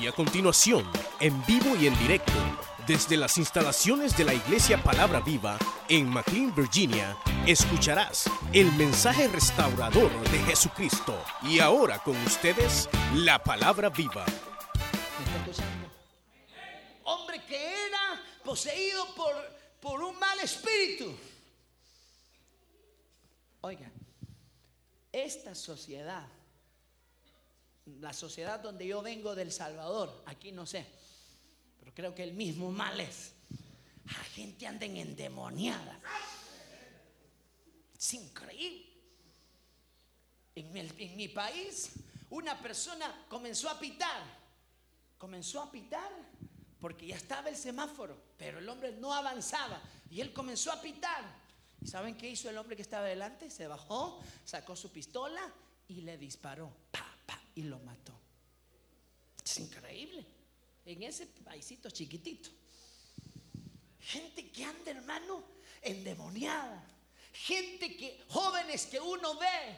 Y a continuación, en vivo y en directo, desde las instalaciones de la Iglesia Palabra Viva en McLean, Virginia, escucharás el mensaje restaurador de Jesucristo. Y ahora con ustedes, la Palabra Viva. Hombre que era poseído por, por un mal espíritu. Oiga, esta sociedad, la sociedad donde yo vengo del Salvador, aquí no sé, pero creo que el mismo mal es. La gente anda en endemoniada. Es increíble. En mi, país, una persona comenzó a pitar. Comenzó a pitar porque ya estaba el semáforo, pero el hombre no avanzaba. Y él comenzó a pitar. ¿Y saben qué hizo el hombre que estaba delante? Se bajó, sacó su pistola y le disparó. Pa, pa, y lo mató. Es increíble. En ese paisito chiquitito. Gente que anda, hermano, endemoniada. Gente que, jóvenes que uno ve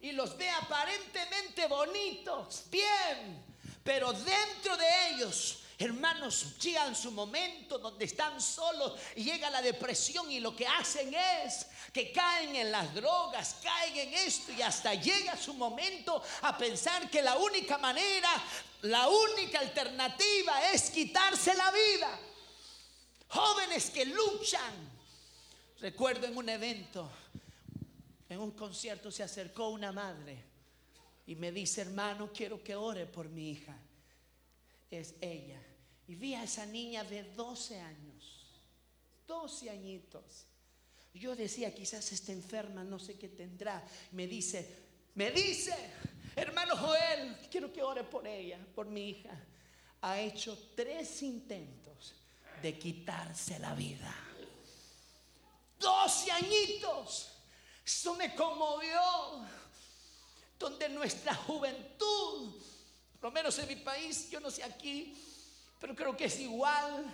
y los ve aparentemente bonitos, bien, pero dentro de ellos, hermanos, llegan su momento donde están solos y llega la depresión y lo que hacen es que caen en las drogas, caen en esto y hasta llega su momento a pensar que la única manera, la única alternativa es quitarse la vida. Jóvenes que luchan. Recuerdo en un evento, en un concierto se acercó una madre y me dice, hermano, quiero que ore por mi hija. Es ella. Y vi a esa niña de 12 años, 12 añitos. Yo decía, quizás está enferma, no sé qué tendrá. Me dice, me dice, hermano Joel, quiero que ore por ella, por mi hija. Ha hecho tres intentos de quitarse la vida. 12 añitos. Eso me conmovió. Donde nuestra juventud, por lo menos en mi país, yo no sé aquí, pero creo que es igual,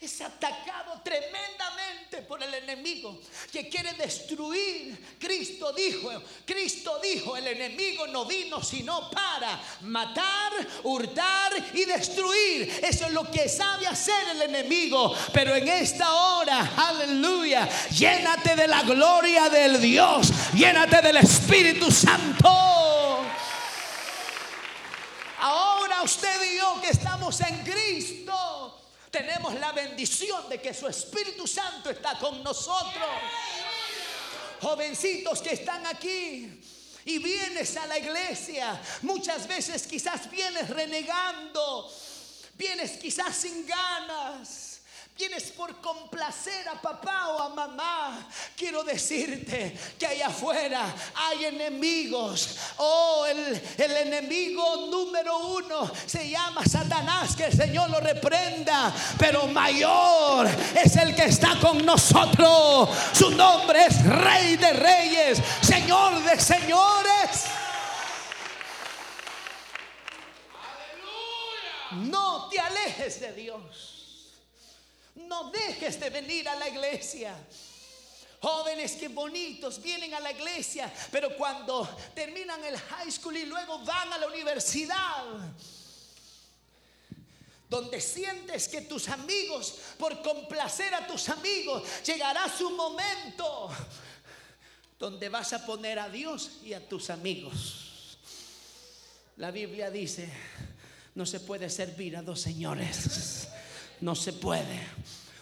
es atacado tremendamente por el enemigo que quiere destruir. Cristo dijo, Cristo dijo, el enemigo no vino sino para matar, hurtar y destruir. Eso es lo que sabe hacer el enemigo. Pero en esta hora, aleluya, llénate de la gloria del Dios, llénate del Espíritu Santo. Usted y yo que estamos en Cristo, tenemos la bendición de que su Espíritu Santo está con nosotros. Jovencitos que están aquí y vienes a la iglesia, muchas veces quizás vienes renegando, vienes quizás sin ganas. Vienes por complacer a papá o a mamá. Quiero decirte que allá afuera hay enemigos. Oh, el, el enemigo número uno se llama Satanás. Que el Señor lo reprenda. Pero mayor es el que está con nosotros. Su nombre es Rey de Reyes, Señor de Señores. No te alejes de Dios. No dejes de venir a la iglesia. Jóvenes que bonitos vienen a la iglesia, pero cuando terminan el high school y luego van a la universidad, donde sientes que tus amigos, por complacer a tus amigos, llegará su momento donde vas a poner a Dios y a tus amigos. La Biblia dice, no se puede servir a dos señores. No se puede.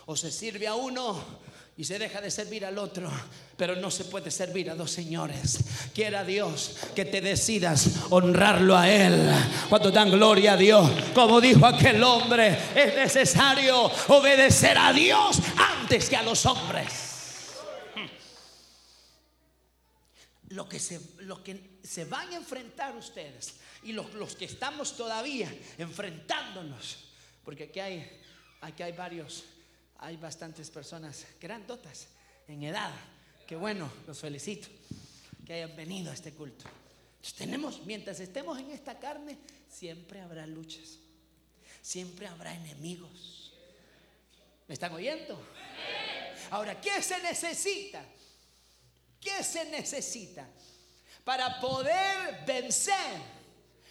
O se sirve a uno y se deja de servir al otro, pero no se puede servir a dos señores. Quiera Dios que te decidas honrarlo a Él. Cuando dan gloria a Dios, como dijo aquel hombre, es necesario obedecer a Dios antes que a los hombres. Lo que se, lo que se van a enfrentar ustedes y los, los que estamos todavía enfrentándonos, porque aquí hay Aquí hay varios, hay bastantes personas grandotas en edad. Qué bueno, los felicito que hayan venido a este culto. Tenemos, mientras estemos en esta carne, siempre habrá luchas, siempre habrá enemigos. ¿Me están oyendo? Ahora, ¿qué se necesita? ¿Qué se necesita para poder vencer?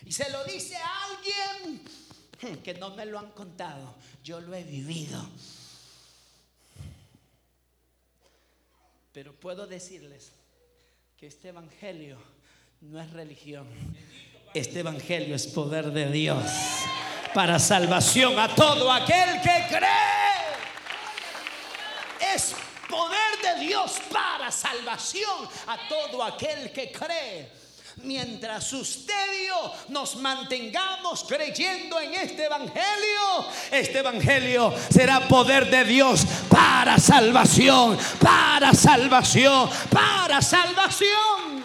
Y se lo dice a alguien que no me lo han contado, yo lo he vivido. Pero puedo decirles que este evangelio no es religión. Este evangelio es poder de Dios para salvación a todo aquel que cree. Es poder de Dios para salvación a todo aquel que cree. Mientras usted y yo nos mantengamos creyendo en este evangelio, este evangelio será poder de Dios para salvación, para salvación, para salvación.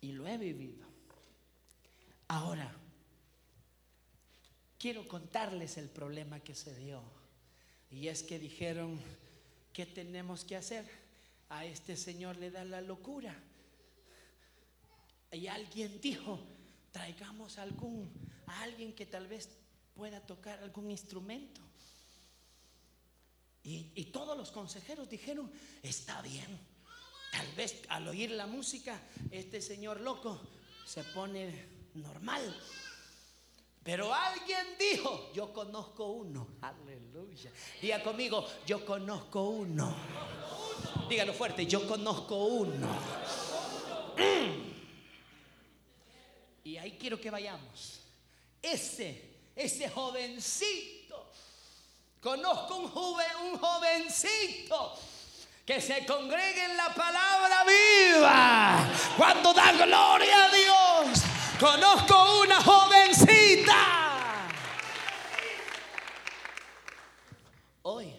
Y lo he vivido. Ahora, quiero contarles el problema que se dio. Y es que dijeron, ¿qué tenemos que hacer? A este señor le da la locura. Y alguien dijo, traigamos algún, a alguien que tal vez pueda tocar algún instrumento. Y, y, todos los consejeros dijeron, está bien. Tal vez al oír la música, este señor loco se pone normal. Pero alguien dijo, yo conozco uno. Aleluya. Diga conmigo, yo conozco uno. Dígalo fuerte, yo conozco uno. Y ahí quiero que vayamos. Ese, ese jovencito. Conozco un, un jovencito que se congregue en la palabra viva cuando da gloria a Dios. Conozco una jovencita. Hoy,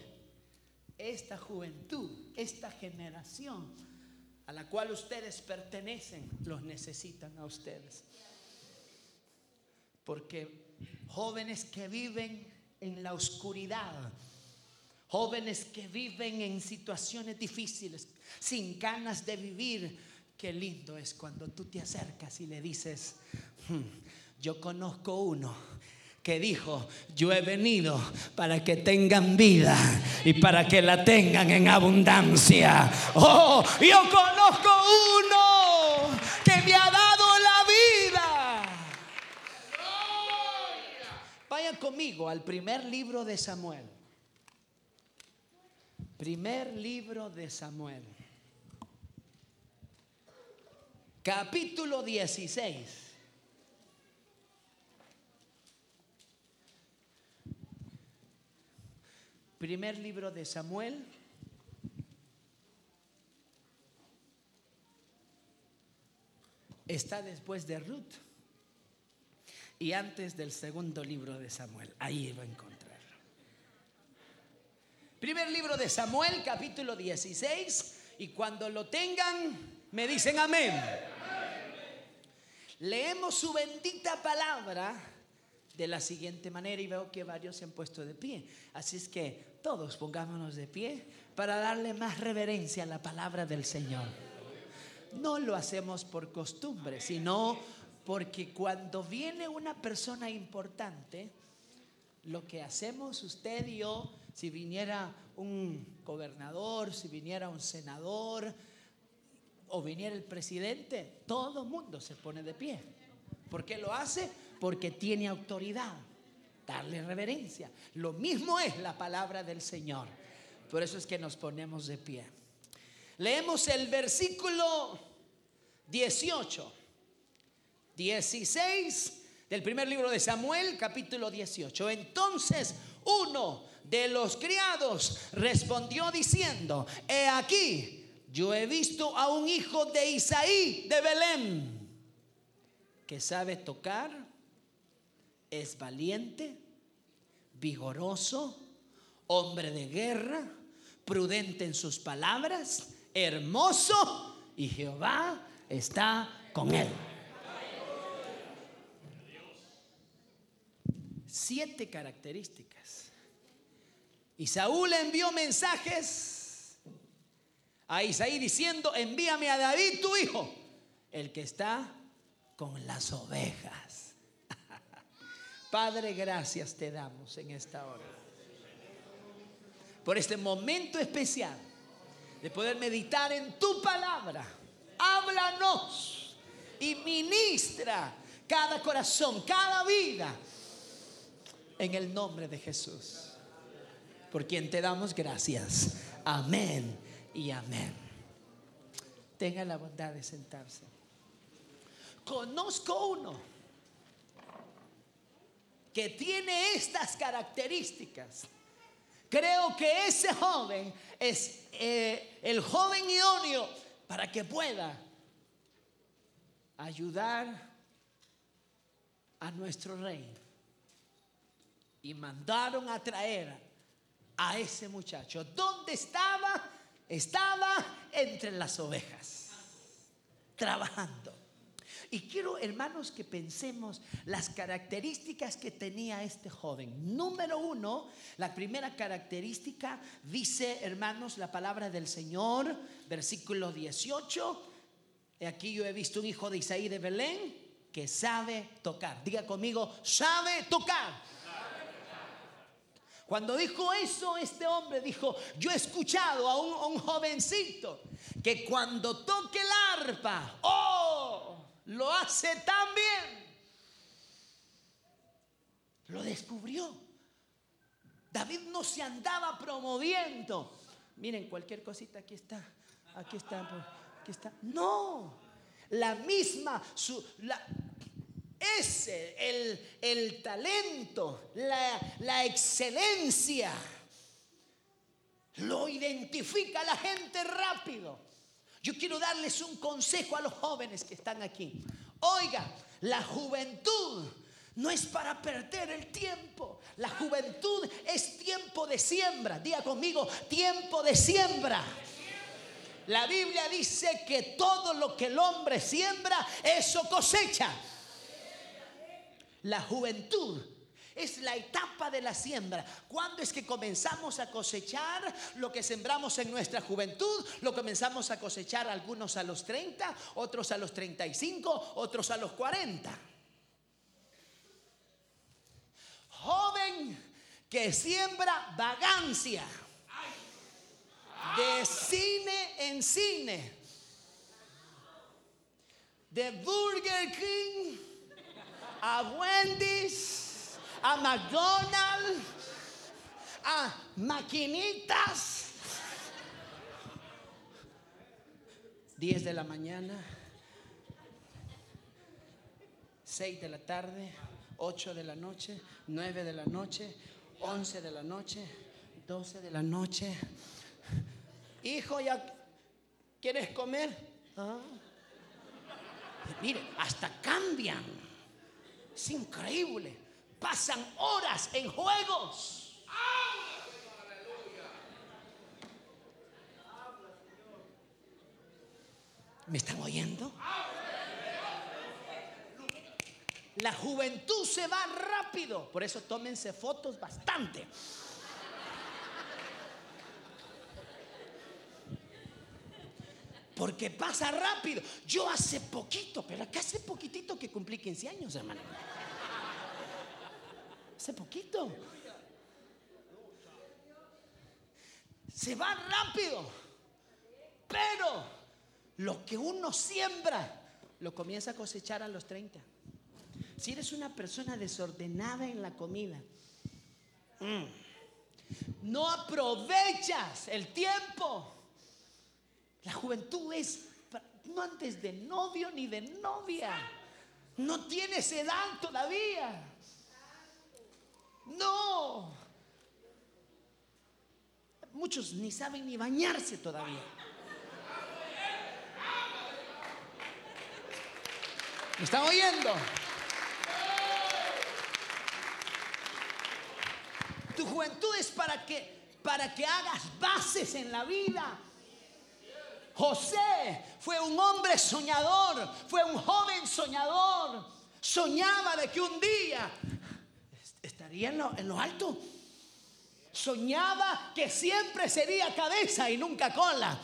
esta juventud esta generación a la cual ustedes pertenecen, los necesitan a ustedes. Porque jóvenes que viven en la oscuridad, jóvenes que viven en situaciones difíciles, sin ganas de vivir, qué lindo es cuando tú te acercas y le dices, hmm, yo conozco uno que dijo, yo he venido para que tengan vida y para que la tengan en abundancia. Oh, yo conozco uno que me ha dado la vida. Vayan conmigo al primer libro de Samuel. Primer libro de Samuel. Capítulo 16. Primer libro de Samuel. Está después de Ruth y antes del segundo libro de Samuel. Ahí va a encontrarlo. Primer libro de Samuel, capítulo 16. Y cuando lo tengan, me dicen amén. Leemos su bendita palabra de la siguiente manera y veo que varios se han puesto de pie. Así es que todos pongámonos de pie para darle más reverencia a la palabra del Señor. No lo hacemos por costumbre, sino porque cuando viene una persona importante, lo que hacemos usted y yo, si viniera un gobernador, si viniera un senador o viniera el presidente, todo mundo se pone de pie. ¿Por qué lo hace? Porque tiene autoridad darle reverencia. Lo mismo es la palabra del Señor. Por eso es que nos ponemos de pie. Leemos el versículo 18, 16 del primer libro de Samuel, capítulo 18. Entonces uno de los criados respondió diciendo, he aquí, yo he visto a un hijo de Isaí de Belén que sabe tocar es valiente, vigoroso, hombre de guerra, prudente en sus palabras, hermoso y Jehová está con él. Siete características. Y Saúl envió mensajes a Isaí diciendo, envíame a David tu hijo, el que está con las ovejas. Padre, gracias te damos en esta hora. Por este momento especial de poder meditar en tu palabra. Háblanos y ministra cada corazón, cada vida. En el nombre de Jesús. Por quien te damos gracias. Amén y amén. Tenga la bondad de sentarse. Conozco uno que tiene estas características. Creo que ese joven es eh, el joven idóneo para que pueda ayudar a nuestro rey. Y mandaron a traer a ese muchacho. ¿Dónde estaba? Estaba entre las ovejas, trabajando. Y quiero, hermanos, que pensemos las características que tenía este joven. Número uno, la primera característica dice, hermanos, la palabra del Señor, versículo 18. Aquí yo he visto un hijo de Isaí de Belén que sabe tocar. Diga conmigo, sabe tocar. Cuando dijo eso, este hombre dijo, yo he escuchado a un, jovencito que cuando toque el arpa, oh, lo hace tan bien. Lo descubrió. David no se andaba promoviendo. Miren, cualquier cosita, aquí está, aquí está, aquí está. No, la misma, su, la, ese, el, el talento, la, la excelencia, lo identifica la gente rápido. Yo quiero darles un consejo a los jóvenes que están aquí. Oiga, la juventud no es para perder el tiempo. La juventud es tiempo de siembra. Diga conmigo, tiempo de siembra. La Biblia dice que todo lo que el hombre siembra, eso cosecha. La juventud es la etapa de la siembra. ¿Cuándo es que comenzamos a cosechar lo que sembramos en nuestra juventud? Lo comenzamos a cosechar algunos a los 30, otros a los 35, otros a los 40. Joven que siembra vagancia de cine en cine, de Burger King a Wendy's, a McDonald's, a maquinitas. 10 de la mañana, 6 de la tarde, 8 de la noche, 9 de la noche, 11 de la noche, 12 de la noche. Hijo, ¿ya quieres comer? ¿Ah? Mire, hasta cambian. Es increíble. Pasan horas en juegos. ¿Me están oyendo? La juventud se va rápido. Por eso tómense fotos bastante. Porque pasa rápido. Yo hace poquito, pero acá hace poquitito que cumplí 15 años, hermano. Hace poquito. Se va rápido. Pero lo que uno siembra, lo comienza a cosechar a los 30. Si eres una persona desordenada en la comida, mm, no aprovechas el tiempo la juventud es no antes de novio ni de novia. No tienes edad todavía. No. Muchos ni saben ni bañarse todavía. ¿Me están oyendo? Tu juventud es para que para que hagas bases en la vida José fue un hombre soñador, fue un joven soñador. Soñaba de que un día estaría en lo, alto. Soñaba que siempre sería cabeza y nunca cola.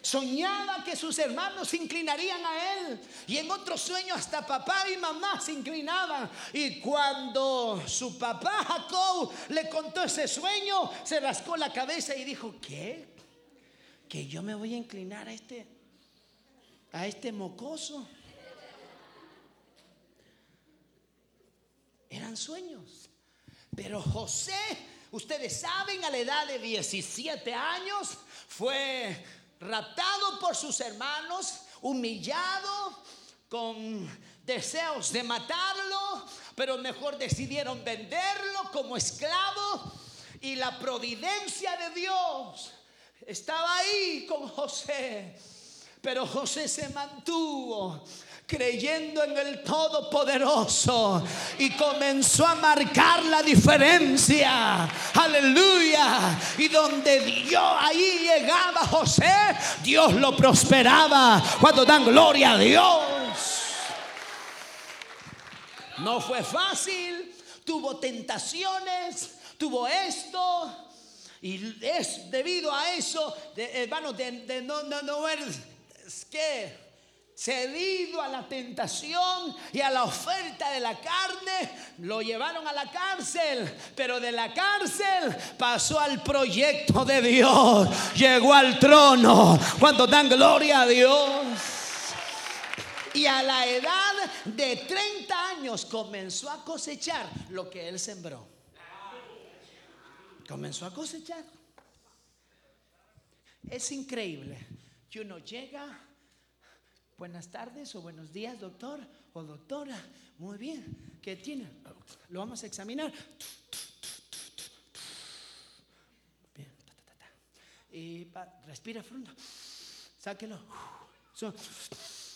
Soñaba que sus hermanos se inclinarían a él. Y en otro sueño hasta papá y mamá se inclinaban. Y cuando su papá Jacob le contó ese sueño, se rascó la cabeza y dijo, ¿qué? que yo me voy a inclinar a este, a este mocoso. Eran sueños. Pero José, ustedes saben, a la edad de 17 años, fue raptado por sus hermanos, humillado, con deseos de matarlo, pero mejor decidieron venderlo como esclavo. Y la providencia de Dios estaba ahí con José. Pero José se mantuvo creyendo en el Todopoderoso y comenzó a marcar la diferencia. Aleluya. Y donde Dios ahí llegaba José, Dios lo prosperaba. Cuando dan gloria a Dios. No fue fácil, tuvo tentaciones, tuvo esto. Y es debido a eso, de, hermanos, de, no, no, no, es que cedido a la tentación y a la oferta de la carne, lo llevaron a la cárcel, pero de la cárcel pasó al proyecto de Dios, llegó al trono, cuando dan gloria a Dios. Y a la edad de 30 años comenzó a cosechar lo que él sembró. Comenzó a cosechar. Es increíble que uno llega, buenas tardes o buenos días, doctor o doctora. Muy bien, ¿qué tiene? Lo vamos a examinar. Bien, y respira profundo. Sáquelo.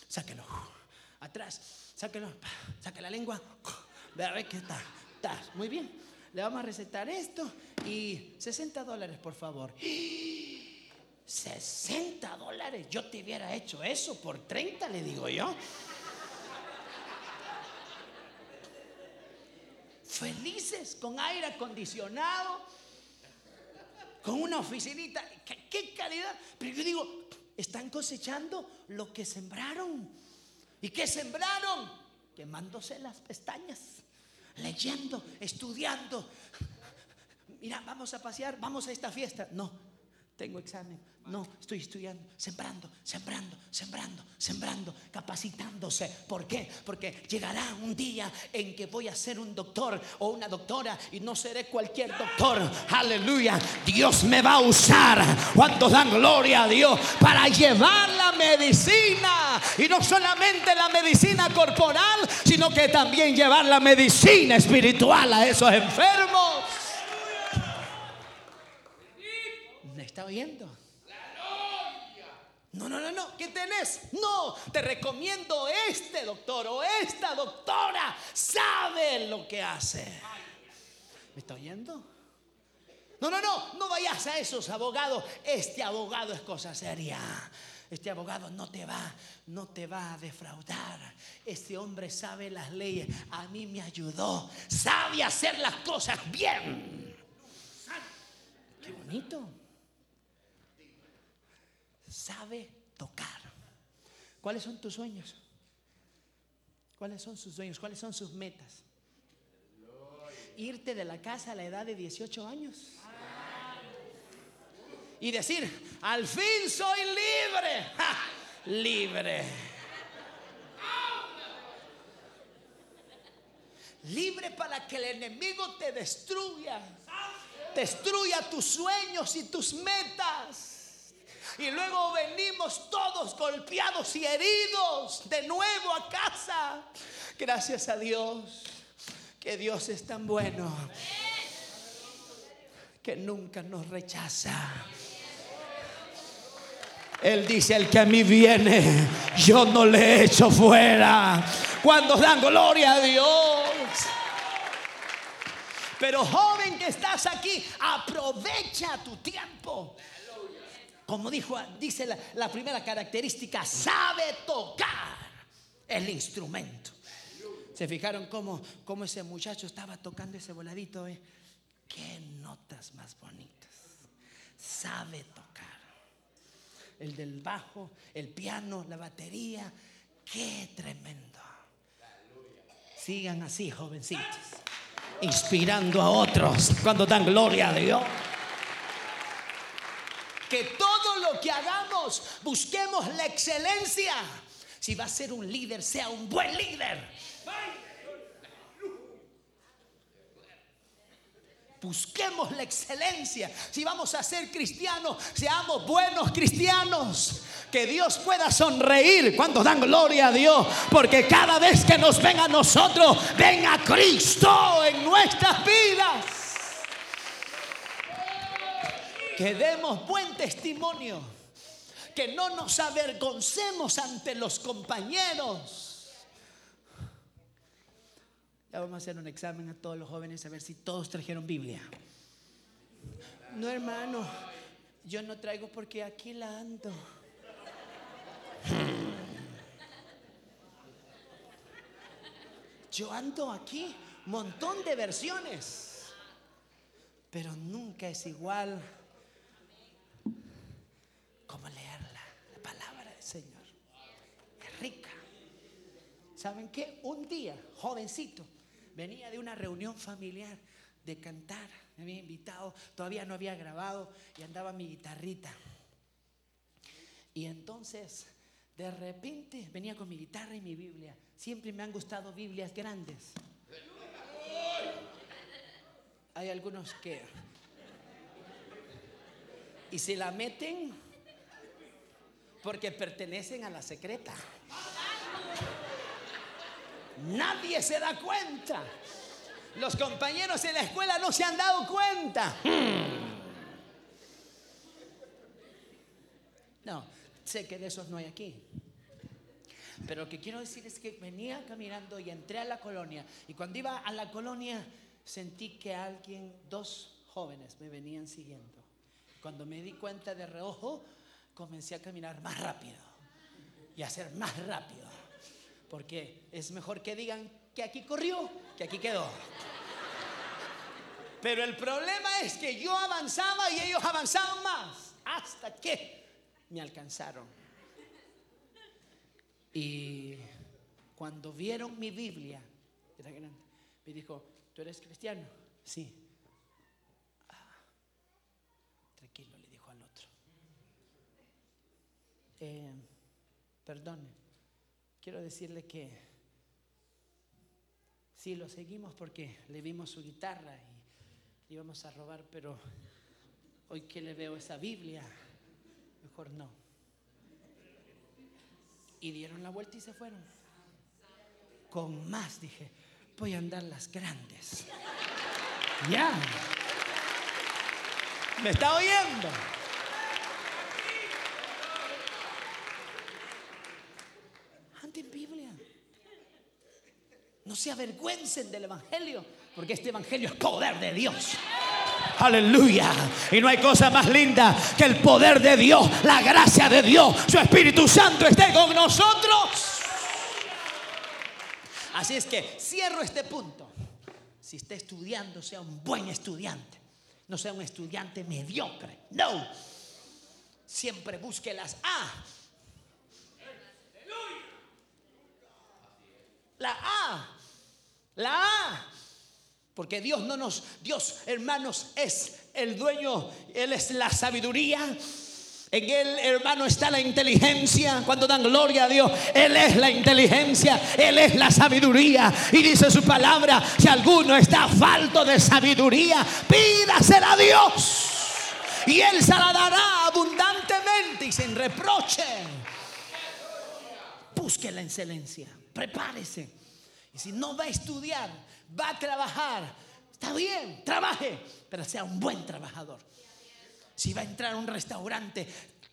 Sáquelo. Atrás. Sáquelo. Saque la lengua. Ve que está. Está. Muy bien. Le vamos a recetar esto. Y 60 dólares, por favor. 60 dólares. Yo te hubiera hecho eso por 30, le digo yo. Felices con aire acondicionado, con una oficinita. ¿Qué, calidad? Pero yo digo, están cosechando lo que sembraron. ¿Y qué sembraron? Quemándose las pestañas, leyendo, estudiando. Mira, vamos a pasear, vamos a esta fiesta. No, tengo examen. No, estoy estudiando, sembrando, sembrando, sembrando, sembrando, capacitándose. ¿Por qué? Porque llegará un día en que voy a ser un doctor o una doctora y no seré cualquier doctor. Aleluya. Dios me va a usar cuando dan gloria a Dios para llevar la medicina. Y no solamente la medicina corporal, sino que también llevar la medicina espiritual a esos enfermos. ¿Me está oyendo? No, no, no, no, ¿qué tenés? No, te recomiendo este doctor o esta doctora. Sabe lo que hace. ¿Me está oyendo? No, no, no, no vayas a esos abogados. Este abogado es cosa seria. Este abogado no te va, no te va a defraudar. Este hombre sabe las leyes. A mí me ayudó. Sabe hacer las cosas bien. Qué bonito sabe tocar. ¿Cuáles son tus sueños? ¿Cuáles son sus sueños? ¿Cuáles son sus metas? Irte de la casa a la edad de 18 años. Y decir, al fin soy libre. Libre. Libre para que el enemigo te destruya. Destruya tus sueños y tus metas. Y luego venimos todos golpeados y heridos de nuevo a casa. Gracias a Dios, que Dios es tan bueno, que nunca nos rechaza. Él dice, el que a mí viene, yo no le echo fuera. Cuando dan gloria a Dios. Pero joven que estás aquí, aprovecha tu tiempo. Como dijo, dice la, primera característica, sabe tocar el instrumento. ¿Se fijaron cómo, cómo ese muchacho estaba tocando ese voladito? Eh? Qué notas más bonitas. Sabe tocar. El del bajo, el piano, la batería. Qué tremendo. Sigan así, jovencitos. Inspirando a otros cuando dan gloria a Dios. Que todo lo que hagamos busquemos la excelencia. Si va a ser un líder, sea un buen líder. Busquemos la excelencia. Si vamos a ser cristianos, seamos buenos cristianos. Que Dios pueda sonreír cuando dan gloria a Dios. Porque cada vez que nos ven a nosotros, ven a Cristo en nuestras vidas. Que demos buen testimonio. Que no nos avergoncemos ante los compañeros. Ya vamos a hacer un examen a todos los jóvenes a ver si todos trajeron Biblia. No, hermano, yo no traigo porque aquí la ando. Yo ando aquí, montón de versiones, pero nunca es igual como leerla, la palabra del Señor. Es rica. ¿Saben qué? Un día, jovencito, venía de una reunión familiar de cantar. Me había invitado, todavía no había grabado y andaba mi guitarrita. Y entonces, de repente, venía con mi guitarra y mi Biblia. Siempre me han gustado Biblias grandes. Hay algunos que... Y se la meten porque pertenecen a la secreta. Nadie se da cuenta. Los compañeros en la escuela no se han dado cuenta. No, sé que de esos no hay aquí. Pero lo que quiero decir es que venía caminando y entré a la colonia. Y cuando iba a la colonia, sentí que alguien, dos jóvenes, me venían siguiendo. Cuando me di cuenta de reojo, comencé a caminar más rápido y a hacer más rápido. Porque es mejor que digan que aquí corrió que aquí quedó. Pero el problema es que yo avanzaba y ellos avanzaban más. Hasta que me alcanzaron. Y cuando vieron mi Biblia, era grande, me dijo, ¿tú eres cristiano? Sí. Ah, tranquilo, le dijo al otro. Eh, perdone, quiero decirle que sí, lo seguimos porque le vimos su guitarra y íbamos a robar, pero hoy que le veo esa Biblia, mejor no. Y dieron la vuelta y se fueron. Con más dije, voy a andar las grandes. Ya. ¿Me está oyendo? Anden Biblia. No se avergüencen del Evangelio, porque este Evangelio es poder de Dios. Aleluya. Y no hay cosa más linda que el poder de Dios, la gracia de Dios, su Espíritu Santo esté con nosotros. Así es que cierro este punto. Si está estudiando, sea un buen estudiante. No sea un estudiante mediocre. No. Siempre busque las A. La A. La A. Porque Dios no nos, Dios hermanos es el dueño, Él es la sabiduría. En Él, hermano, está la inteligencia. Cuando dan gloria a Dios, Él es la inteligencia, Él es la sabiduría. Y dice su palabra, si alguno está falto de sabiduría, pídasela a Dios. Y Él se la dará abundantemente y sin reproche. Busque la excelencia, prepárese. Y si no va a estudiar, va a trabajar. Está bien, trabaje, pero sea un buen trabajador. Si va a entrar a un restaurante,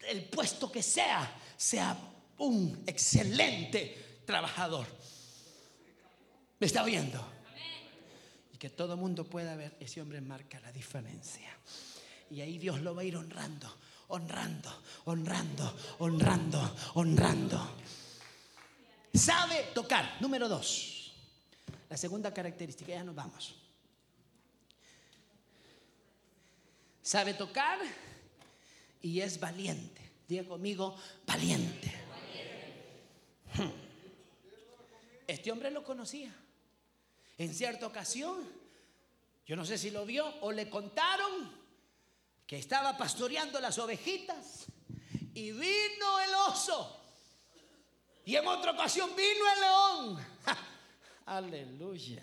el puesto que sea, sea un excelente trabajador. ¿Me está viendo? Y que todo el mundo pueda ver, ese hombre marca la diferencia. Y ahí Dios lo va a ir honrando, honrando, honrando, honrando, honrando. Sabe tocar. Número dos. La segunda característica, ya nos vamos. Sabe tocar y es valiente. Diga conmigo, valiente. Hmm. Este hombre lo conocía. En cierta ocasión, yo no sé si lo vio o le contaron que estaba pastoreando las ovejitas y vino el oso. Y en otra ocasión vino el león. Aleluya.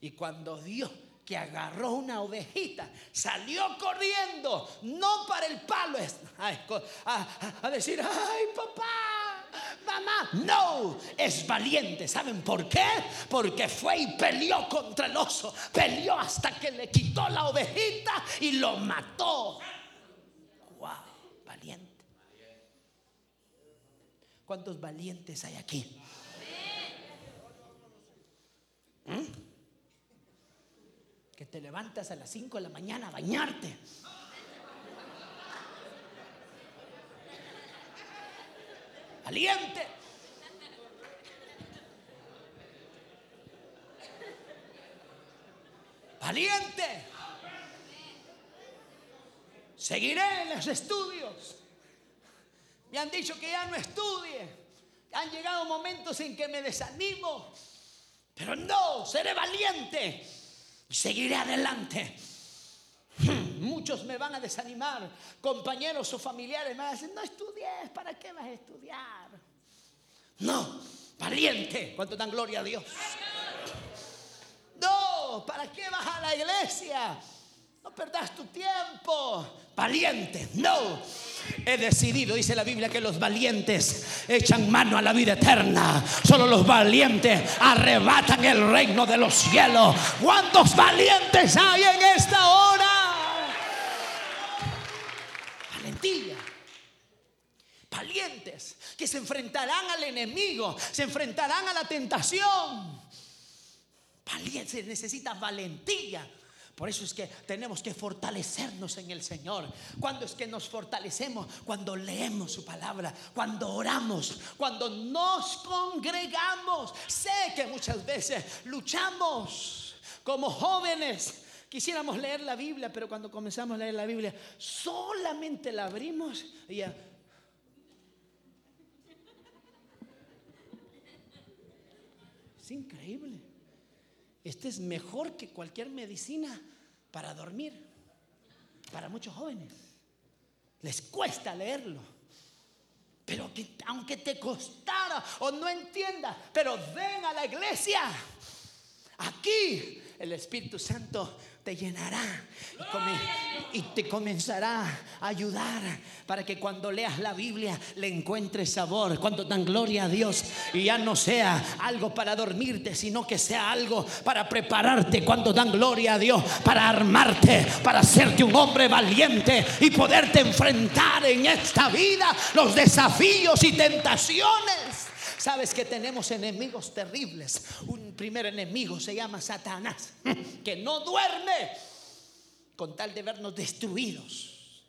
Y cuando Dios que agarró una ovejita, salió corriendo, no para el palo, a, decir, ay papá, mamá, no, es valiente. ¿Saben por qué? Porque fue y peleó contra el oso, peleó hasta que le quitó la ovejita y lo mató. Wow, valiente. ¿Cuántos valientes hay aquí? ¿Mm? te levantas a las 5 de la mañana a bañarte. Valiente. Valiente. Seguiré en los estudios. Me han dicho que ya no estudie. Han llegado momentos en que me desanimo. Pero no, seré valiente seguiré adelante. Hmm, muchos me van a desanimar, compañeros o familiares me van a decir, no estudies, ¿para qué vas a estudiar? No, valiente, ¿cuánto dan gloria a Dios? No, ¿para qué vas a la iglesia? No perdas tu tiempo. Valiente, no. He decidido, dice la Biblia, que los valientes echan mano a la vida eterna. Solo los valientes arrebatan el reino de los cielos. ¿Cuántos valientes hay en esta hora? Valentía. Valientes que se enfrentarán al enemigo, se enfrentarán a la tentación. Valientes, necesitas valentía por eso es que tenemos que fortalecernos en el Señor. Cuando es que nos fortalecemos? Cuando leemos su palabra, cuando oramos, cuando nos congregamos. Sé que muchas veces luchamos como jóvenes. Quisiéramos leer la Biblia, pero cuando comenzamos a leer la Biblia, solamente la abrimos y ya. Es increíble. Este es mejor que cualquier medicina para dormir. Para muchos jóvenes. Les cuesta leerlo. Pero aunque te costara o no entienda, pero ven a la iglesia. Aquí el Espíritu Santo te llenará y, te comenzará a ayudar para que cuando leas la Biblia le encuentres sabor. Cuando dan gloria a Dios y ya no sea algo para dormirte, sino que sea algo para prepararte. Cuando dan gloria a Dios, para armarte, para hacerte un hombre valiente y poderte enfrentar en esta vida los desafíos y tentaciones. Sabes que tenemos enemigos terribles. Un primer enemigo se llama Satanás, que no duerme con tal de vernos destruidos.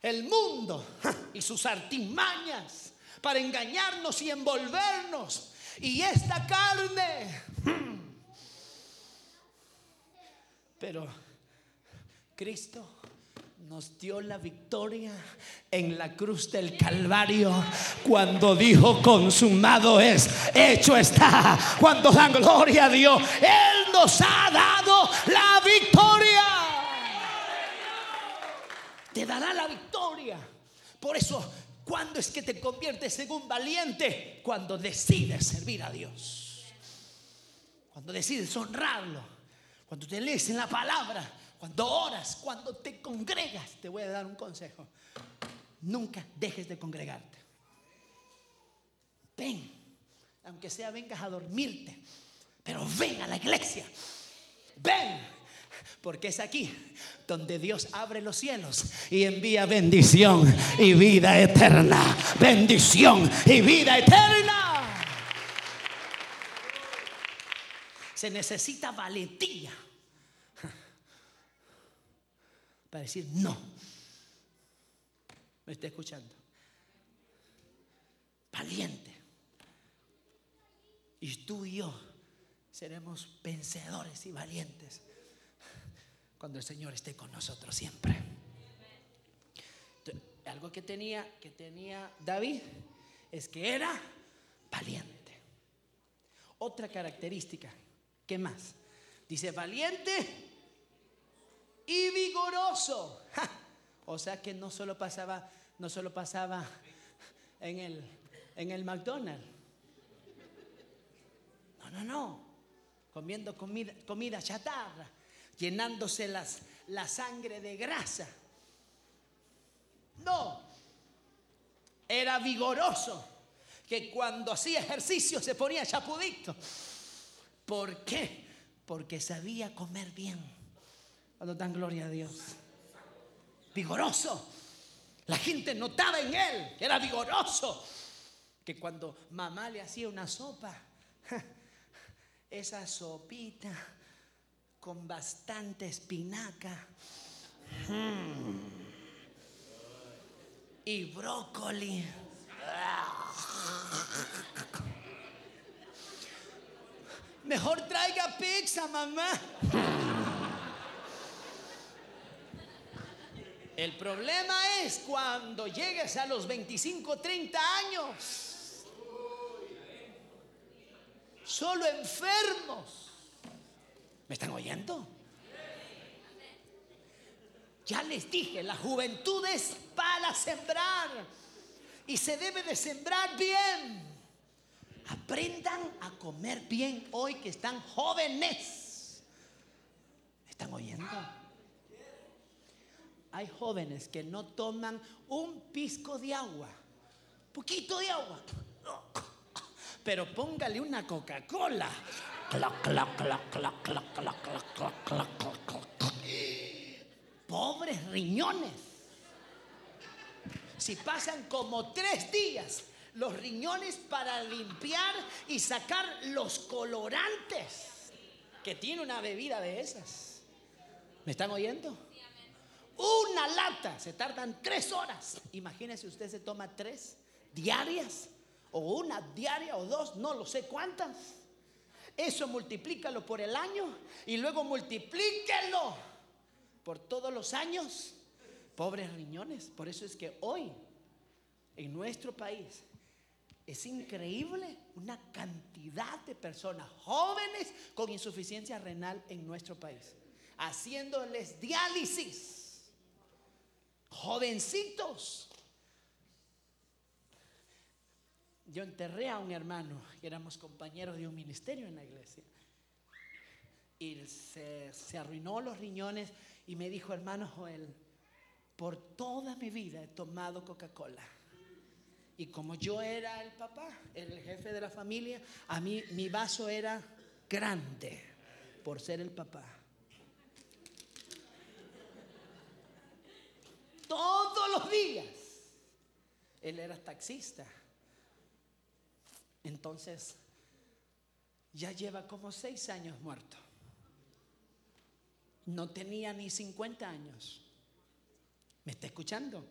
El mundo y sus artimañas para engañarnos y envolvernos. Y esta carne. Pero Cristo nos dio la victoria en la cruz del Calvario cuando dijo consumado es, hecho está. Cuando dan gloria a Dios, Él nos ha dado la victoria. Te dará la victoria. Por eso, cuando es que te conviertes en un valiente? Cuando decides servir a Dios. Cuando decides honrarlo. Cuando te lees en la palabra cuando oras, cuando te congregas, te voy a dar un consejo. Nunca dejes de congregarte. Ven, aunque sea vengas a dormirte, pero ven a la iglesia. Ven, porque es aquí donde Dios abre los cielos y envía bendición y vida eterna. Bendición y vida eterna. Se necesita valentía para decir no. ¿Me está escuchando? Valiente. Y tú y yo seremos vencedores y valientes cuando el Señor esté con nosotros siempre. Algo que tenía, que tenía David es que era valiente. Otra característica, ¿qué más? Dice valiente y vigoroso. O sea que no solo pasaba, no solo pasaba en el, en el McDonald's. No, no, no. comiendo comida, comida chatarra, llenándose las, la sangre de grasa. No, era vigoroso, que cuando hacía ejercicio se ponía chapudito. ¿Por qué? Porque sabía comer bien. Cuando dan gloria a Dios. Vigoroso. La gente notaba en él que era vigoroso. Que cuando mamá le hacía una sopa, esa sopita con bastante espinaca mm, y brócoli. Mejor traiga pizza, mamá. El problema es cuando llegues a los 25, 30 años. Solo enfermos. ¿Me están oyendo? Ya les dije, la juventud es para sembrar. Y se debe de sembrar bien. Aprendan a comer bien hoy que están jóvenes. ¿Me están oyendo? Hay jóvenes que no toman un pisco de agua, poquito de agua, pero póngale una Coca-Cola. Pobres riñones. Si pasan como tres días los riñones para limpiar y sacar los colorantes que tiene una bebida de esas. ¿Me están oyendo? Una lata, se tardan tres horas. Imagínese usted se toma tres diarias, o una diaria, o dos, no lo sé cuántas. Eso multiplícalo por el año y luego multiplíquelo por todos los años. Pobres riñones. Por eso es que hoy, en nuestro país, es increíble una cantidad de personas jóvenes con insuficiencia renal en nuestro país, haciéndoles diálisis. Jovencitos. Yo enterré a un hermano, y éramos compañeros de un ministerio en la iglesia. Y se, se arruinó los riñones y me dijo, hermano Joel, por toda mi vida he tomado Coca-Cola y como yo era el papá, el jefe de la familia, a mí mi vaso era grande por ser el papá. Todos los días. Él era taxista. Entonces, ya lleva como seis años muerto. No tenía ni 50 años. ¿Me está escuchando?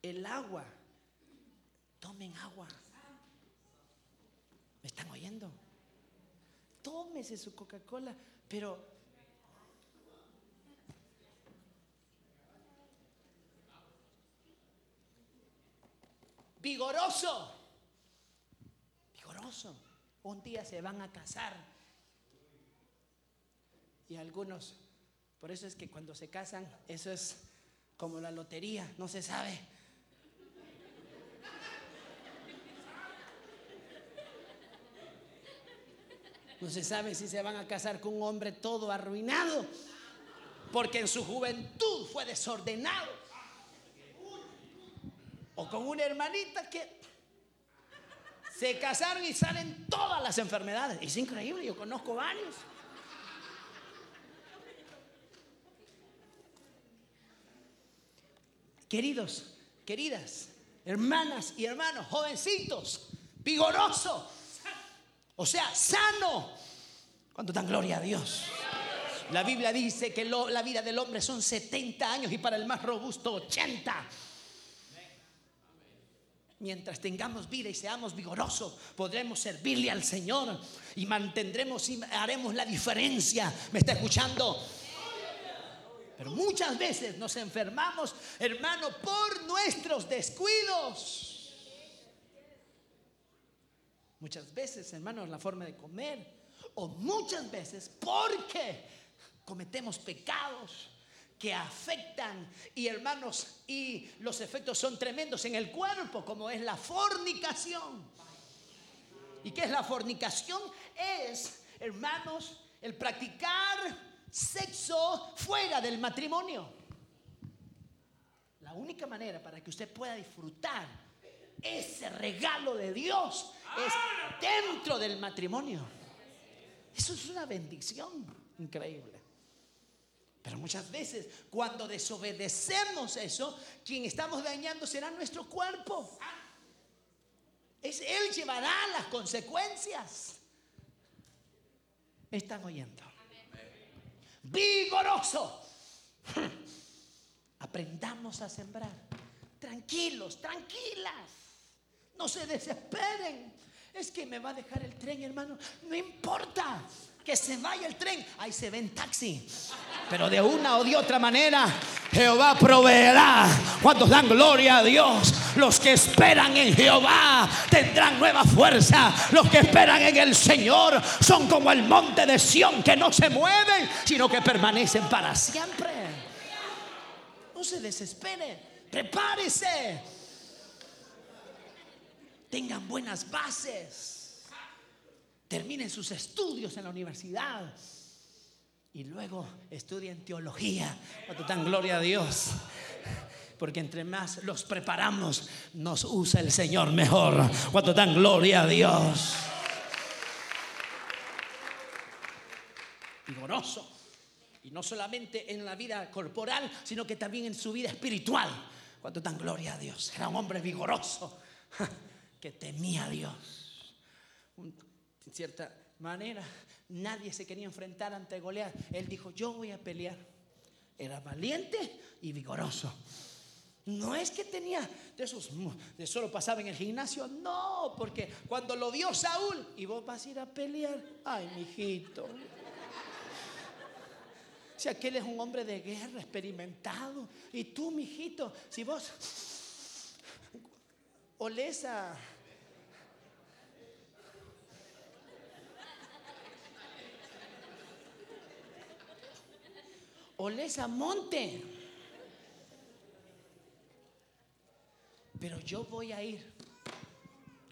El agua tomen agua. ¿Me están oyendo? Tómese su Coca-Cola, pero vigoroso, vigoroso. Un día se van a casar. Y algunos, por eso es que cuando se casan, eso es como la lotería, no se sabe No se sabe si se van a casar con un hombre todo arruinado, porque en su juventud fue desordenado. Con una hermanita que se casaron y salen todas las enfermedades. Es increíble, yo conozco varios. Queridos, queridas, hermanas y hermanos, jovencitos, vigorosos, o sea, sano. Cuando dan gloria a Dios. La Biblia dice que la vida del hombre son 70 años y para el más robusto 80. Mientras tengamos vida y seamos vigorosos, podremos servirle al Señor y mantendremos y haremos la diferencia. ¿Me está escuchando? Pero muchas veces nos enfermamos, hermano, por nuestros descuidos. Muchas veces, hermanos, la forma de comer. O muchas veces porque cometemos pecados que afectan y hermanos y los efectos son tremendos en el cuerpo como es la fornicación. ¿Y qué es la fornicación? Es hermanos, el practicar sexo fuera del matrimonio. La única manera para que usted pueda disfrutar ese regalo de Dios es dentro del matrimonio. Eso es una bendición increíble. Pero muchas veces cuando desobedecemos eso, quien estamos dañando será nuestro cuerpo. Es, él llevará las consecuencias. ¿Me están oyendo? Vigoroso. Aprendamos a sembrar. Tranquilos, tranquilas. No se desesperen. Es que me va a dejar el tren, hermano. No importa que se vaya el tren. Ahí se ve en taxi. Pero de una o de otra manera, Jehová proveerá. Cuando dan gloria a Dios, los que esperan en Jehová tendrán nueva fuerza. Los que esperan en el Señor son como el monte de Sión que no se mueven, sino que permanecen para siempre. No se desespere, prepárese. Tengan buenas bases. Terminen sus estudios en la universidad. Y luego estudien teología. Cuando dan gloria a Dios. Porque entre más los preparamos, nos usa el Señor mejor. Cuando dan gloria a Dios. Vigoroso. Y no solamente en la vida corporal, sino que también en su vida espiritual. Cuando dan gloria a Dios. Era un hombre vigoroso que temía a Dios. En cierta manera, nadie se quería enfrentar ante Goliat. Él dijo, yo voy a pelear. Era valiente y vigoroso. No es que tenía de esos, de solo pasaba en el gimnasio, no, porque cuando lo vio Saúl, y vos vas a ir a pelear, ay, mijito. Si aquel es un hombre de guerra experimentado, y tú, mijito, si vos olés a olés a monte. Pero yo voy a ir.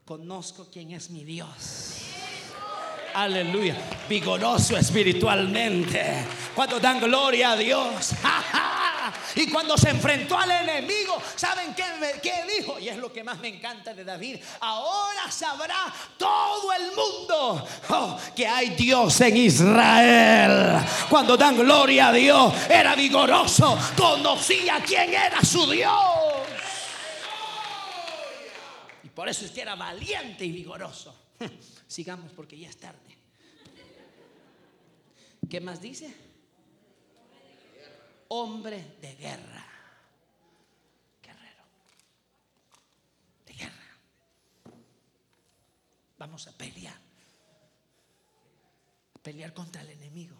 Conozco quién es mi Dios. Aleluya. Vigoroso espiritualmente. Cuando dan gloria a Dios. Y cuando se enfrentó al enemigo, ¿saben qué, dijo? Y es lo que más me encanta de David. Ahora sabrá todo el mundo oh, que hay Dios en Israel. Cuando dan gloria a Dios, era vigoroso, conocía quién era su Dios. Y por eso es que era valiente y vigoroso. Sigamos porque ya es tarde. ¿Qué más dice? Hombre de guerra. Guerrero. De guerra. Vamos a pelear. A pelear contra el enemigo.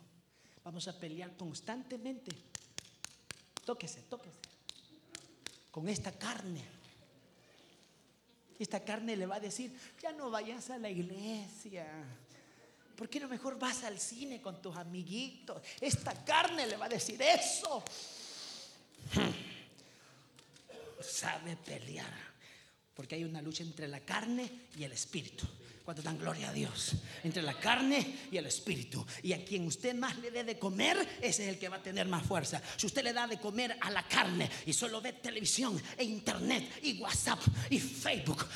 Vamos a pelear constantemente. Tóquese, tóquese. Con esta carne. Esta carne le va a decir, ya no vayas a la iglesia ¿Por qué no mejor vas al cine con tus amiguitos? Esta carne le va a decir eso. Sabe pelear. Porque hay una lucha entre la carne y el espíritu cuando dan gloria a Dios. Entre la carne y el espíritu. Y a quien usted más le dé de comer, ese es el que va a tener más fuerza. Si usted le da de comer a la carne y solo ve televisión e internet y WhatsApp y Facebook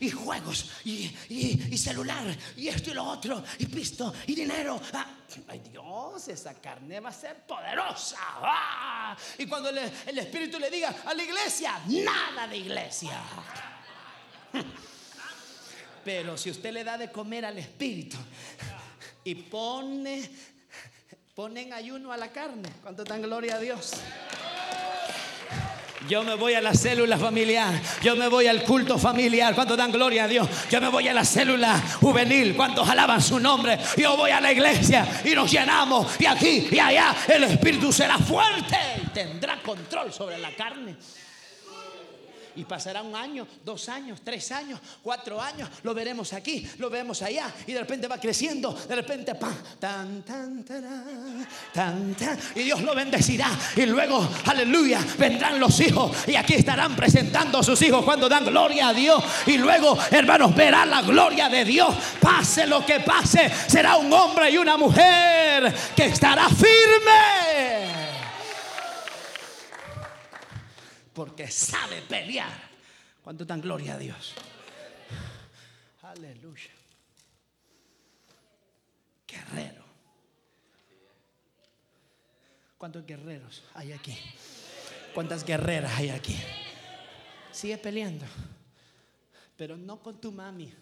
y, juegos y, celular y esto y lo otro y pisto y dinero. Ah, ay Dios, esa carne va a ser poderosa. Ah, y cuando el espíritu le diga a la iglesia, nada de iglesia. Pero si usted le da de comer al espíritu y pone, pone en ayuno a la carne, ¿cuánto dan gloria a Dios? Yo me voy a la célula familiar. Yo me voy al culto familiar. ¿Cuánto dan gloria a Dios? Yo me voy a la célula juvenil. ¿Cuántos alaban su nombre? Yo voy a la iglesia y nos llenamos. Y aquí y allá el Espíritu será fuerte y tendrá control sobre la carne. Y pasará un año, dos años, tres años, cuatro años. Lo veremos aquí, lo vemos allá. Y de repente va creciendo. De repente, tan, tan, tan, tan, tan. Y Dios lo bendecirá. Y luego, aleluya, vendrán los hijos. Y aquí estarán presentando a sus hijos cuando dan gloria a Dios. Y luego, hermanos, verán la gloria de Dios. Pase lo que pase, será un hombre y una mujer que estará firme. Porque sabe pelear. Cuando dan gloria a Dios. Aleluya. Guerrero. ¿Cuántos guerreros hay aquí? ¿Cuántas guerreras hay aquí? Sigue peleando. Pero no con tu mami.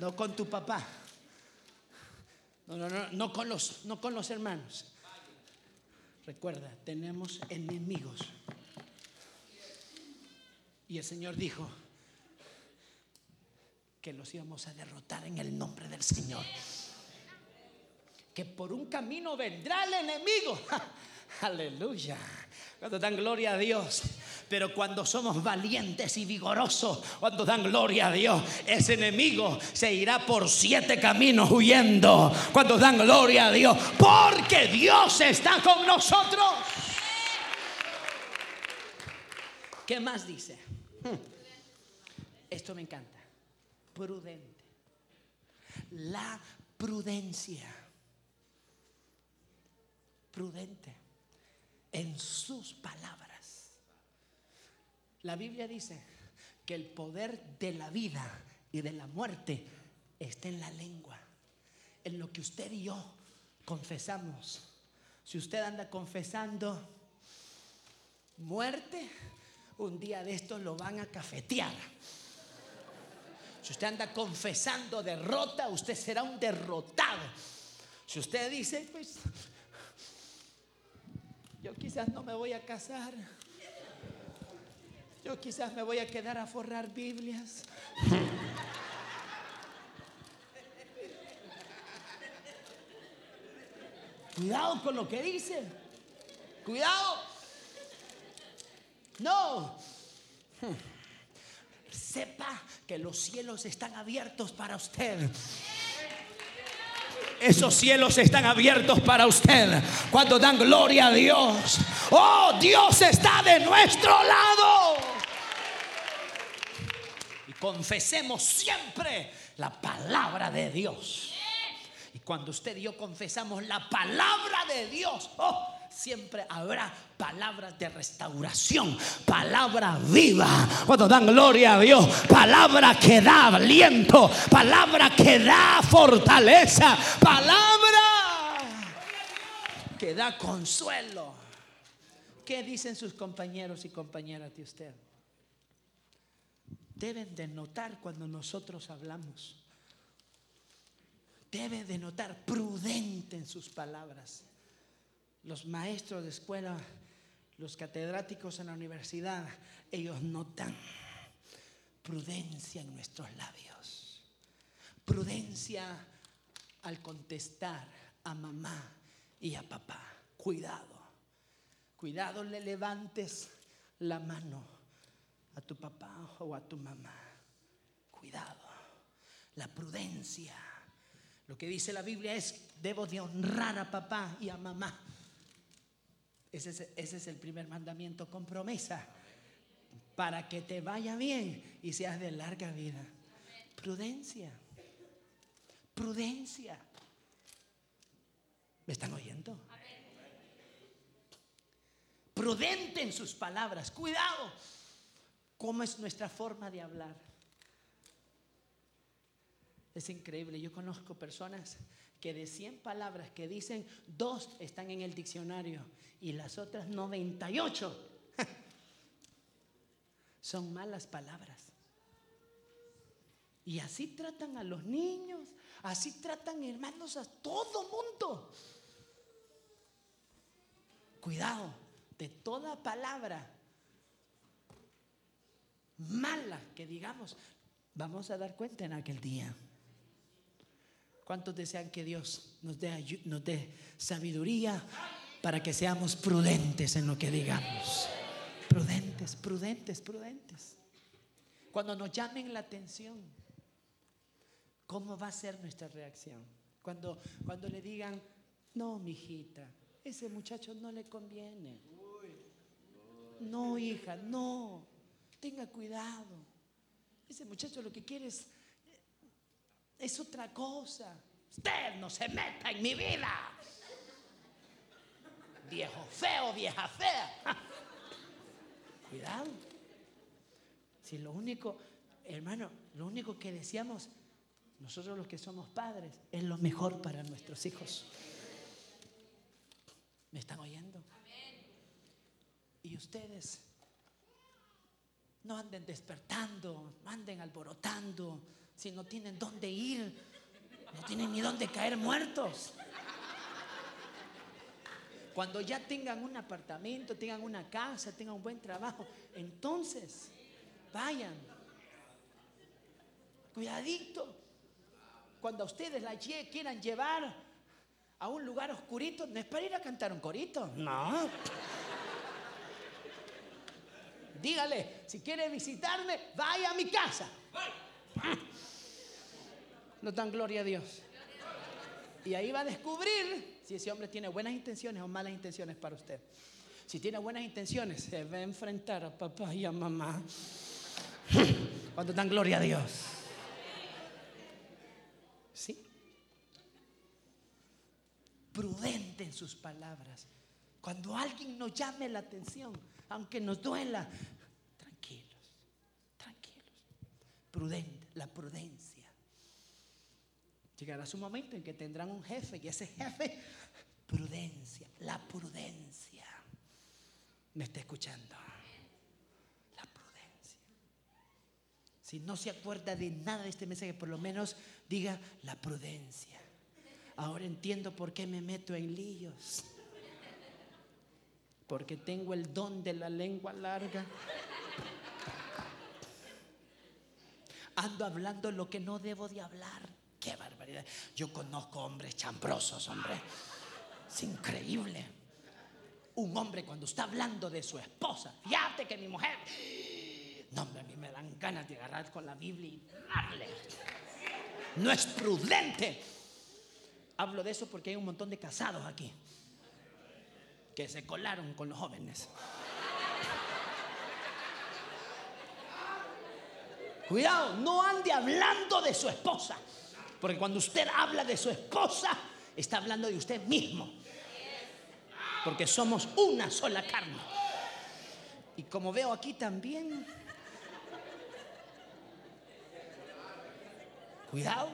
No con tu papá. No, no, no, no con los, no con los hermanos. Recuerda, tenemos enemigos. Y el Señor dijo que los íbamos a derrotar en el nombre del Señor. Que por un camino vendrá el enemigo. Aleluya. Cuando dan gloria a Dios. Pero cuando somos valientes y vigorosos, cuando dan gloria a Dios, ese enemigo se irá por siete caminos huyendo. Cuando dan gloria a Dios, porque Dios está con nosotros. ¿Qué más dice? Esto me encanta. Prudente. La prudencia. Prudente en sus palabras. La Biblia dice que el poder de la vida y de la muerte está en la lengua, en lo que usted y yo confesamos. Si usted anda confesando muerte, un día de estos lo van a cafetear. Si usted anda confesando derrota, usted será un derrotado. Si usted dice, pues yo quizás no me voy a casar. Yo quizás me voy a quedar a forrar Biblias. Cuidado con lo que dice. Cuidado. No. Sepa que los cielos están abiertos para usted. Esos cielos están abiertos para usted cuando dan gloria a Dios. Oh, Dios está de nuestro lado. Confesemos siempre la palabra de Dios. Y cuando usted y yo confesamos la palabra de Dios, oh, siempre habrá palabras de restauración, palabra viva. Cuando dan gloria a Dios, palabra que da aliento, palabra que da fortaleza, palabra que da consuelo. ¿Qué dicen sus compañeros y compañeras de usted? Deben de notar cuando nosotros hablamos. Debe de notar prudente en sus palabras los maestros de escuela, los catedráticos en la universidad, ellos notan prudencia en nuestros labios. Prudencia al contestar a mamá y a papá. Cuidado. Cuidado le levantes la mano a tu papá o a tu mamá. Cuidado. La prudencia. Lo que dice la Biblia es, debo de honrar a papá y a mamá ese es, el primer mandamiento con promesa. Para que te vaya bien y seas de larga vida. Prudencia. Prudencia. ¿Me están oyendo? Prudente en sus palabras. Cuidado. ¿Cómo es nuestra forma de hablar? Es increíble. Yo conozco personas que de 100 palabras que dicen, dos están en el diccionario y las otras 98 son malas palabras. Y así tratan a los niños, así tratan hermanos a todo mundo. Cuidado de toda palabra mala que digamos, vamos a dar cuenta en aquel día. ¿Cuántos desean que Dios nos dé, nos dé sabiduría para que seamos prudentes en lo que digamos? Prudentes, prudentes, prudentes. Cuando nos llamen la atención, ¿cómo va a ser nuestra reacción? Cuando, cuando le digan, no, mijita, ese muchacho no le conviene. No, hija, no. Tenga cuidado. Ese muchacho lo que quiere es, es otra cosa. Usted no se meta en mi vida. Viejo feo, vieja fea. Cuidado. Si lo único, hermano, lo único que deseamos nosotros los que somos padres es lo mejor para nuestros hijos. ¿Me están oyendo? Y ustedes no anden despertando, no anden alborotando, si no tienen dónde ir, no tienen ni dónde caer muertos. Cuando ya tengan un apartamento, tengan una casa, tengan un buen trabajo, entonces vayan. Cuidadito. Cuando ustedes la quieran llevar a un lugar oscurito, no es para ir a cantar un corito. No. Dígale, si quiere visitarme, vaya a mi casa. No dan gloria a Dios. Y ahí va a descubrir si ese hombre tiene buenas intenciones o malas intenciones para usted. Si tiene buenas intenciones, se va a enfrentar a papá y a mamá. Cuando dan gloria a Dios. ¿Sí? Prudente en sus palabras. Cuando alguien nos llame la atención, aunque nos duela, tranquilos, tranquilos. Prudente, la prudencia. Llegará su momento en que tendrán un jefe y ese jefe, prudencia, la prudencia. ¿Me está escuchando? La prudencia. Si no se acuerda de nada de este mensaje, por lo menos diga la prudencia. Ahora entiendo por qué me meto en líos. Porque tengo el don de la lengua larga. Ando hablando lo que no debo de hablar. Qué barbaridad. Yo conozco hombres chambrosos, hombre. Es increíble. Un hombre cuando está hablando de su esposa, fíjate que mi mujer. No, hombre, a mí me dan ganas de agarrar con la Biblia y darle. No es prudente. Hablo de eso porque hay un montón de casados aquí que se colaron con los jóvenes. Cuidado, no ande hablando de su esposa. Porque cuando usted habla de su esposa, está hablando de usted mismo. Porque somos una sola carne. Y como veo aquí también, cuidado,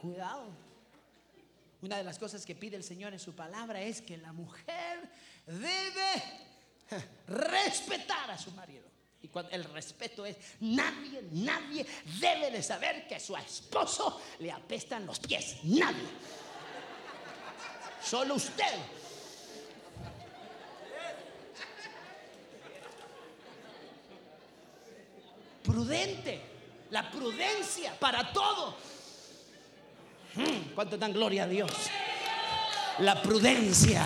cuidado. Una de las cosas que pide el Señor en su palabra es que la mujer debe respetar a su marido. Y cuando el respeto es, nadie, nadie debe de saber que su esposo le apestan los pies. Nadie. Solo usted. Prudente. La prudencia para todo. Hmm, ¿Cuánto dan gloria a Dios? La prudencia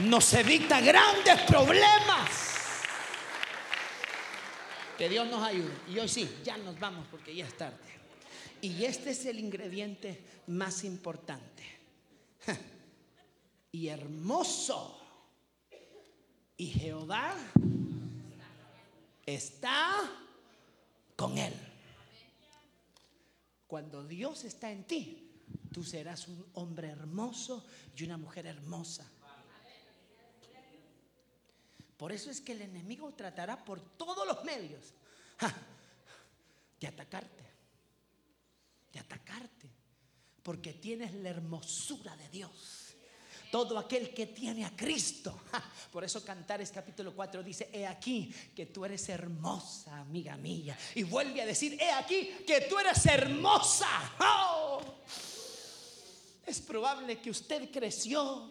nos evita grandes problemas. Que Dios nos ayude. Y hoy sí, ya nos vamos porque ya es tarde. Y este es el ingrediente más importante. Y hermoso. Y Jehová está con él. Cuando Dios está en ti, tú serás un hombre hermoso y una mujer hermosa. Por eso es que el enemigo tratará por todos los medios de atacarte, de atacarte, porque tienes la hermosura de Dios. Todo aquel que tiene a Cristo. Por eso Cantares capítulo 4 dice, he aquí que tú eres hermosa, amiga mía. Y vuelve a decir, he aquí que tú eres hermosa. ¡Oh! Es probable que usted creció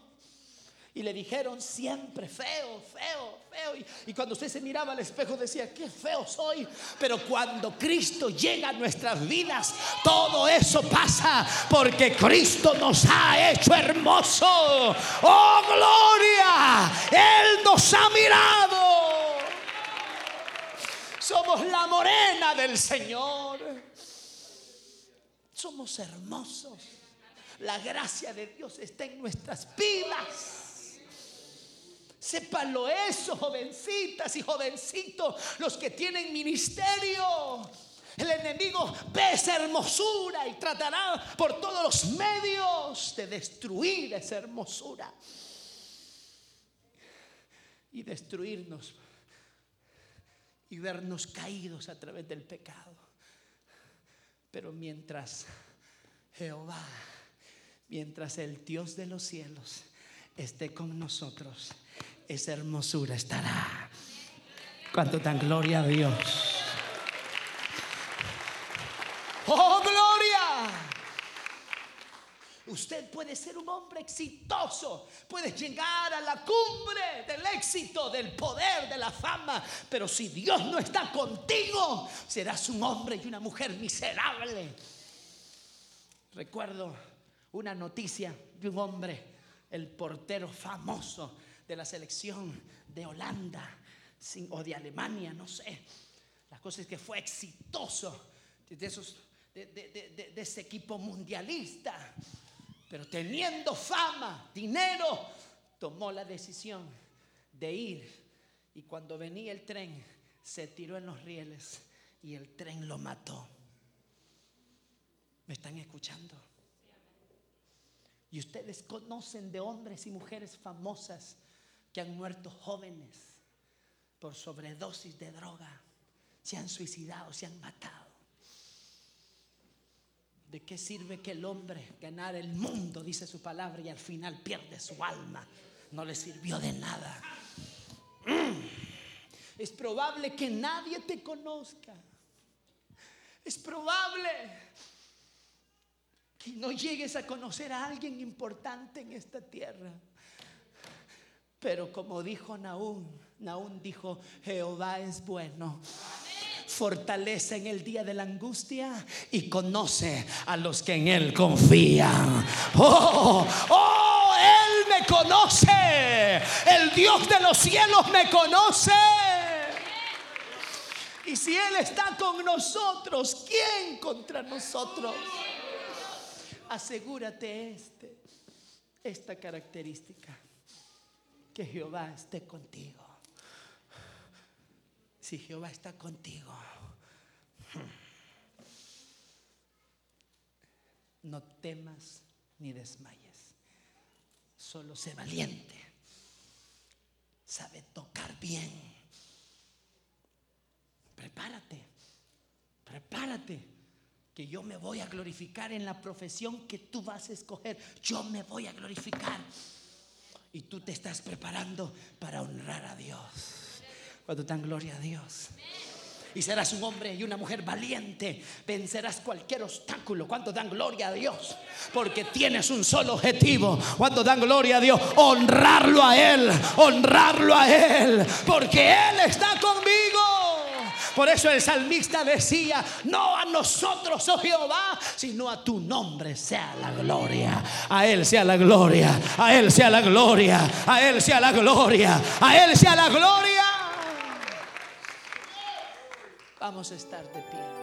y le dijeron siempre feo, feo, feo. Y, cuando usted se miraba al espejo decía, qué feo soy. Pero cuando Cristo llega a nuestras vidas, todo eso pasa porque Cristo nos ha hecho hermoso. Oh, gloria. Él nos ha mirado. Somos la morena del Señor. Somos hermosos. La gracia de Dios está en nuestras vidas. Sépanlo eso, jovencitas y jovencitos, los que tienen ministerio. El enemigo ve esa hermosura y tratará por todos los medios de destruir esa hermosura y destruirnos y vernos caídos a través del pecado. Pero mientras Jehová, mientras el Dios de los cielos esté con nosotros, esa hermosura estará. Cuánto tan gloria a Dios. ¡Oh, gloria! Usted puede ser un hombre exitoso, puede llegar a la cumbre del éxito, del poder, de la fama, pero si Dios no está contigo, serás un hombre y una mujer miserable. Recuerdo una noticia de un hombre, el portero famoso de la selección de Holanda o de Alemania, no sé. La cosa es que fue exitoso de, esos, de ese equipo mundialista pero teniendo fama, dinero, tomó la decisión de ir. Y cuando venía el tren, se tiró en los rieles y el tren lo mató. ¿Me están escuchando? Y ustedes conocen de hombres y mujeres famosas que han muerto jóvenes por sobredosis de droga, se han suicidado, se han matado. ¿De qué sirve que el hombre ganar el mundo, dice su palabra, y al final pierde su alma? No le sirvió de nada. Mm. Es probable que nadie te conozca. Es probable que no llegues a conocer a alguien importante en esta tierra. Pero como dijo Naúm, Naúm dijo, Jehová es bueno fortalece en el día de la angustia y conoce a los que en Él confían. Oh, oh, Él me conoce. El Dios de los cielos me conoce. Y si Él está con nosotros, ¿quién contra nosotros? Asegúrate este, esta característica, que Jehová esté contigo. Si Jehová está contigo, no temas ni desmayes, solo sé valiente, sabe tocar bien. Prepárate, prepárate, que yo me voy a glorificar en la profesión que tú vas a escoger. Yo me voy a glorificar. Y tú te estás preparando para honrar a Dios. Cuando dan gloria a Dios. Y serás un hombre y una mujer valiente. Vencerás cualquier obstáculo. Cuando dan gloria a Dios. Porque tienes un solo objetivo. Cuando dan gloria a Dios. Honrarlo a Él. Honrarlo a Él. Porque Él está conmigo. Por eso el salmista decía, no a nosotros, oh Jehová, sino a tu nombre sea la gloria. A Él sea la gloria. A Él sea la gloria. A Él sea la gloria. A Él sea la gloria. Vamos a estar de pie.